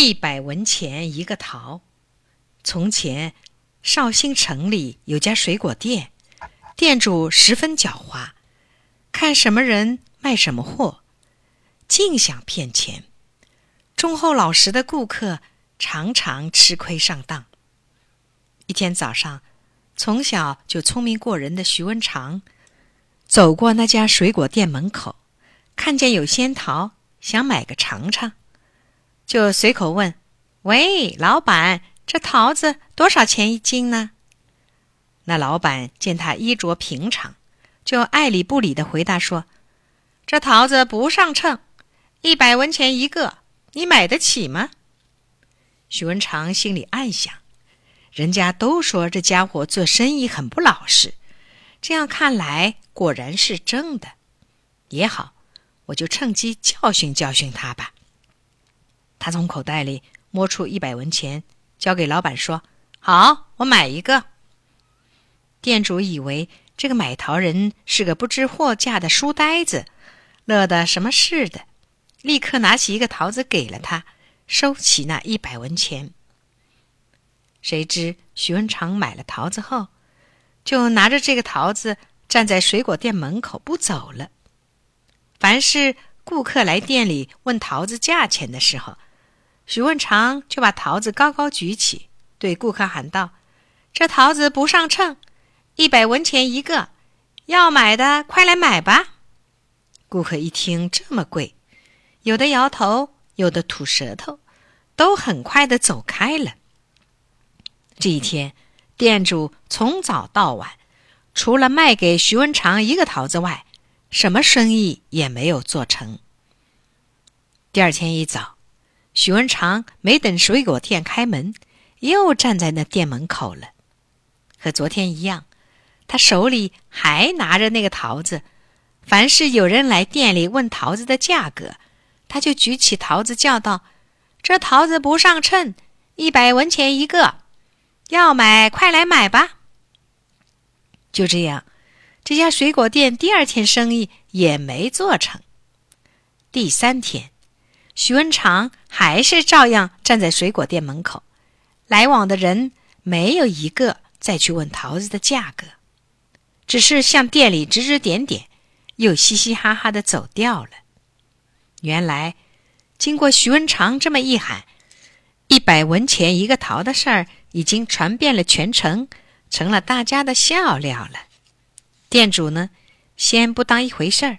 一百文钱一个桃。从前，绍兴城里有家水果店，店主十分狡猾，看什么人卖什么货，尽想骗钱。忠厚老实的顾客常常吃亏上当。一天早上，从小就聪明过人的徐文长走过那家水果店门口，看见有仙桃，想买个尝尝。就随口问：“喂，老板，这桃子多少钱一斤呢？”那老板见他衣着平常，就爱理不理的回答说：“这桃子不上称，一百文钱一个，你买得起吗？”许文长心里暗想：“人家都说这家伙做生意很不老实，这样看来果然是真的。也好，我就趁机教训教训他吧。”他从口袋里摸出一百文钱，交给老板说：“好，我买一个。”店主以为这个买桃人是个不知货价的书呆子，乐得什么似的，立刻拿起一个桃子给了他，收起那一百文钱。谁知徐文长买了桃子后，就拿着这个桃子站在水果店门口不走了。凡是顾客来店里问桃子价钱的时候，许文长就把桃子高高举起，对顾客喊道：“这桃子不上称，一百文钱一个，要买的快来买吧。”顾客一听这么贵，有的摇头，有的吐舌头，都很快的走开了。这一天，店主从早到晚，除了卖给徐文长一个桃子外，什么生意也没有做成。第二天一早。许文长没等水果店开门，又站在那店门口了。和昨天一样，他手里还拿着那个桃子。凡是有人来店里问桃子的价格，他就举起桃子叫道：“这桃子不上称，一百文钱一个，要买快来买吧。”就这样，这家水果店第二天生意也没做成。第三天。徐文长还是照样站在水果店门口，来往的人没有一个再去问桃子的价格，只是向店里指指点点，又嘻嘻哈哈的走掉了。原来，经过徐文长这么一喊，一百文钱一个桃的事儿已经传遍了全城，成了大家的笑料了。店主呢，先不当一回事儿，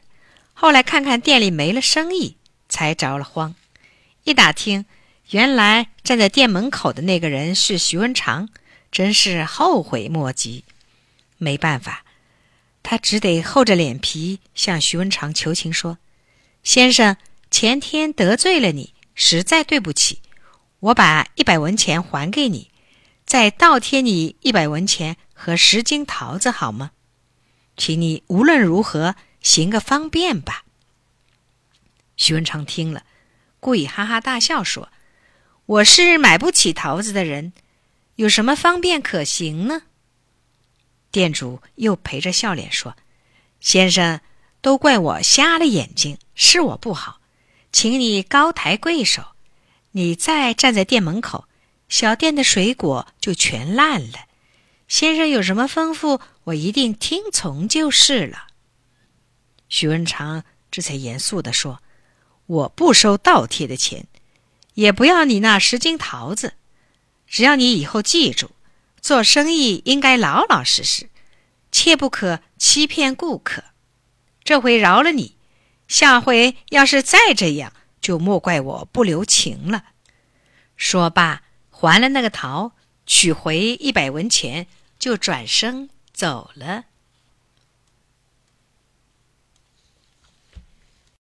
后来看看店里没了生意。才着了慌，一打听，原来站在店门口的那个人是徐文长，真是后悔莫及。没办法，他只得厚着脸皮向徐文长求情说：“先生，前天得罪了你，实在对不起，我把一百文钱还给你，再倒贴你一百文钱和十斤桃子，好吗？请你无论如何行个方便吧。”徐文长听了，故意哈哈大笑说：“我是买不起桃子的人，有什么方便可行呢？”店主又陪着笑脸说：“先生，都怪我瞎了眼睛，是我不好，请你高抬贵手，你再站在店门口，小店的水果就全烂了。先生有什么吩咐，我一定听从就是了。”徐文长这才严肃地说。我不收倒贴的钱，也不要你那十斤桃子。只要你以后记住，做生意应该老老实实，切不可欺骗顾客。这回饶了你，下回要是再这样，就莫怪我不留情了。说罢，还了那个桃，取回一百文钱，就转身走了。